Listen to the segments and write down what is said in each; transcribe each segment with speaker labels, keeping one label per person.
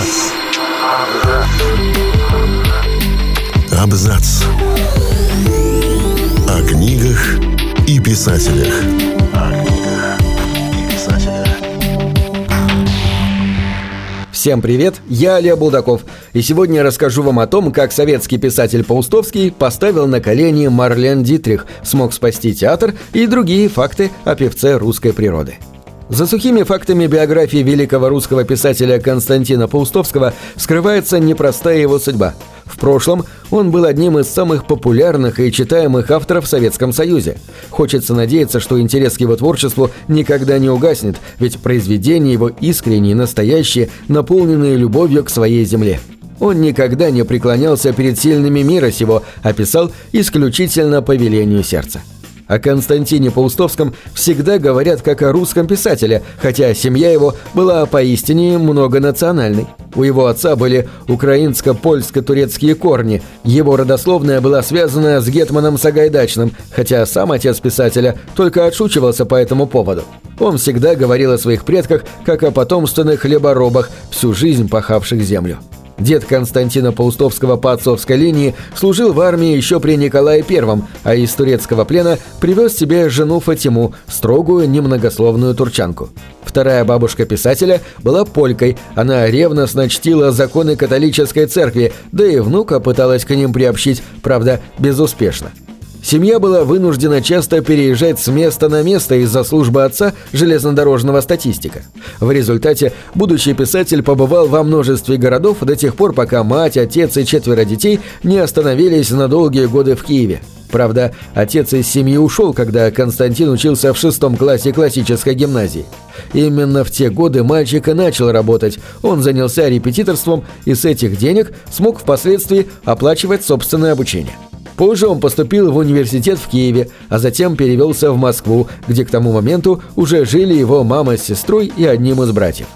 Speaker 1: Абзац. Абзац. О книгах и писателях.
Speaker 2: Всем привет, я Олег Булдаков, и сегодня я расскажу вам о том, как советский писатель Паустовский поставил на колени Марлен Дитрих, смог спасти театр и другие факты о певце русской природы. За сухими фактами биографии великого русского писателя Константина Паустовского скрывается непростая его судьба – в прошлом он был одним из самых популярных и читаемых авторов в Советском Союзе. Хочется надеяться, что интерес к его творчеству никогда не угаснет, ведь произведения его искренние, настоящие, наполненные любовью к своей земле. Он никогда не преклонялся перед сильными мира сего, а писал исключительно по велению сердца. О Константине Паустовском всегда говорят как о русском писателе, хотя семья его была поистине многонациональной. У его отца были украинско-польско-турецкие корни, его родословная была связана с Гетманом Сагайдачным, хотя сам отец писателя только отшучивался по этому поводу. Он всегда говорил о своих предках как о потомственных хлеборобах, всю жизнь пахавших землю. Дед Константина Паустовского по отцовской линии служил в армии еще при Николае I, а из турецкого плена привез себе жену Фатиму, строгую, немногословную турчанку. Вторая бабушка писателя была полькой, она ревностно чтила законы католической церкви, да и внука пыталась к ним приобщить, правда, безуспешно. Семья была вынуждена часто переезжать с места на место из-за службы отца железнодорожного статистика. В результате будущий писатель побывал во множестве городов до тех пор, пока мать, отец и четверо детей не остановились на долгие годы в Киеве. Правда, отец из семьи ушел, когда Константин учился в шестом классе классической гимназии. Именно в те годы мальчик и начал работать. Он занялся репетиторством и с этих денег смог впоследствии оплачивать собственное обучение. Позже он поступил в университет в Киеве, а затем перевелся в Москву, где к тому моменту уже жили его мама с сестрой и одним из братьев.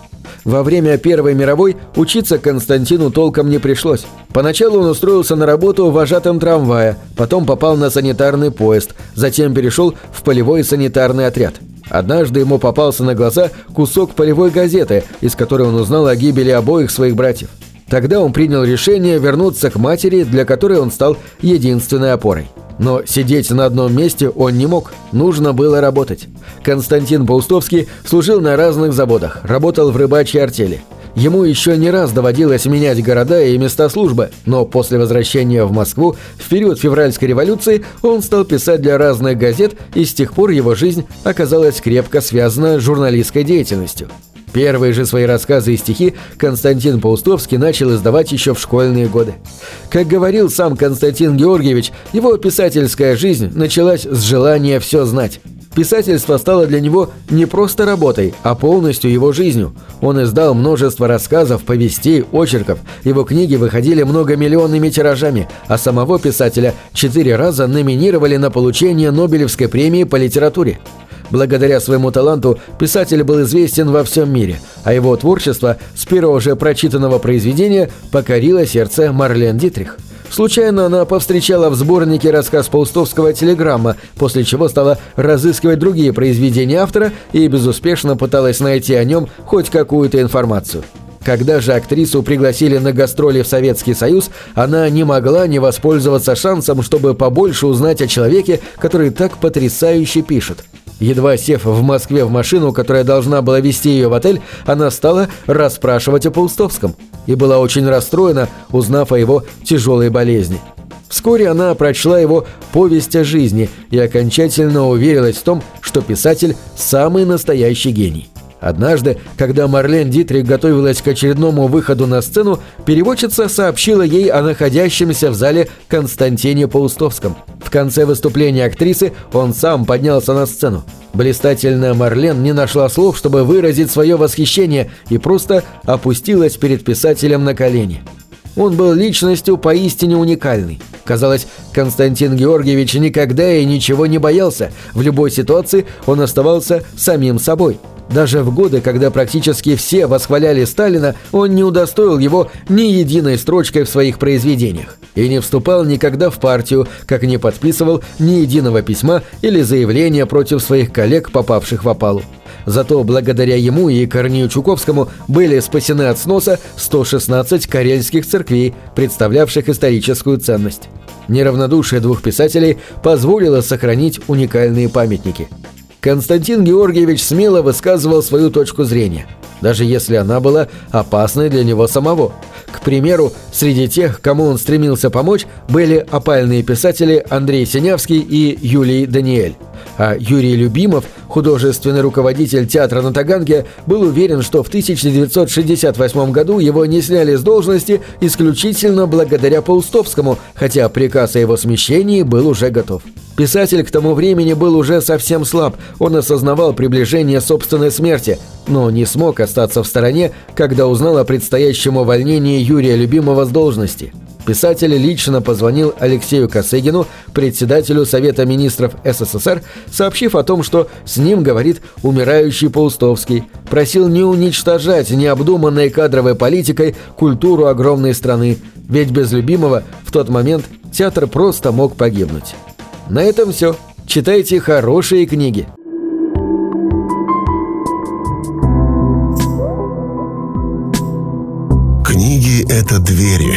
Speaker 2: Во время Первой мировой учиться Константину толком не пришлось. Поначалу он устроился на работу вожатым трамвая, потом попал на санитарный поезд, затем перешел в полевой санитарный отряд. Однажды ему попался на глаза кусок полевой газеты, из которой он узнал о гибели обоих своих братьев. Тогда он принял решение вернуться к матери, для которой он стал единственной опорой. Но сидеть на одном месте он не мог, нужно было работать. Константин Паустовский служил на разных заводах, работал в рыбачьей артели. Ему еще не раз доводилось менять города и места службы, но после возвращения в Москву в период февральской революции он стал писать для разных газет, и с тех пор его жизнь оказалась крепко связана с журналистской деятельностью. Первые же свои рассказы и стихи Константин Паустовский начал издавать еще в школьные годы. Как говорил сам Константин Георгиевич, его писательская жизнь началась с желания все знать. Писательство стало для него не просто работой, а полностью его жизнью. Он издал множество рассказов, повестей, очерков. Его книги выходили многомиллионными тиражами, а самого писателя четыре раза номинировали на получение Нобелевской премии по литературе. Благодаря своему таланту писатель был известен во всем мире, а его творчество с первого же прочитанного произведения покорило сердце Марлен Дитрих. Случайно она повстречала в сборнике рассказ Паустовского «Телеграмма», после чего стала разыскивать другие произведения автора и безуспешно пыталась найти о нем хоть какую-то информацию. Когда же актрису пригласили на гастроли в Советский Союз, она не могла не воспользоваться шансом, чтобы побольше узнать о человеке, который так потрясающе пишет. Едва сев в Москве в машину, которая должна была вести ее в отель, она стала расспрашивать о Паустовском и была очень расстроена, узнав о его тяжелой болезни. Вскоре она прочла его «Повесть о жизни» и окончательно уверилась в том, что писатель – самый настоящий гений. Однажды, когда Марлен Дитрих готовилась к очередному выходу на сцену, переводчица сообщила ей о находящемся в зале Константине Паустовском. В конце выступления актрисы он сам поднялся на сцену. Блистательная Марлен не нашла слов, чтобы выразить свое восхищение, и просто опустилась перед писателем на колени. Он был личностью поистине уникальной. Казалось, Константин Георгиевич никогда и ничего не боялся. В любой ситуации он оставался самим собой – Даже в годы, когда практически все восхваляли Сталина, он не удостоил его ни единой строчкой в своих произведениях и не вступал никогда в партию, как не подписывал ни единого письма или заявления против своих коллег, попавших в опалу. Зато благодаря ему и Корнею Чуковскому были спасены от сноса 116 карельских церквей, представлявших историческую ценность. Неравнодушие двух писателей позволило сохранить уникальные памятники. Константин Георгиевич смело высказывал свою точку зрения, даже если она была опасной для него самого. К примеру, среди тех, кому он стремился помочь, были опальные писатели Андрей Синявский и Юлий Даниэль. А Юрий Любимов, художественный руководитель театра на Таганке, был уверен, что в 1968 году его не сняли с должности исключительно благодаря Паустовскому, хотя приказ о его смещении был уже готов. Писатель к тому времени был уже совсем слаб, он осознавал приближение собственной смерти, но не смог остаться в стороне, когда узнал о предстоящем увольнении Юрия Любимого с должности. Писатель лично позвонил Алексею Косыгину, председателю Совета министров СССР, сообщив о том, что с ним говорит умирающий Паустовский, просил не уничтожать необдуманной кадровой политикой культуру огромной страны, ведь без любимого в тот момент театр просто мог погибнуть. На этом все. Читайте хорошие книги.
Speaker 1: Книги — это двери,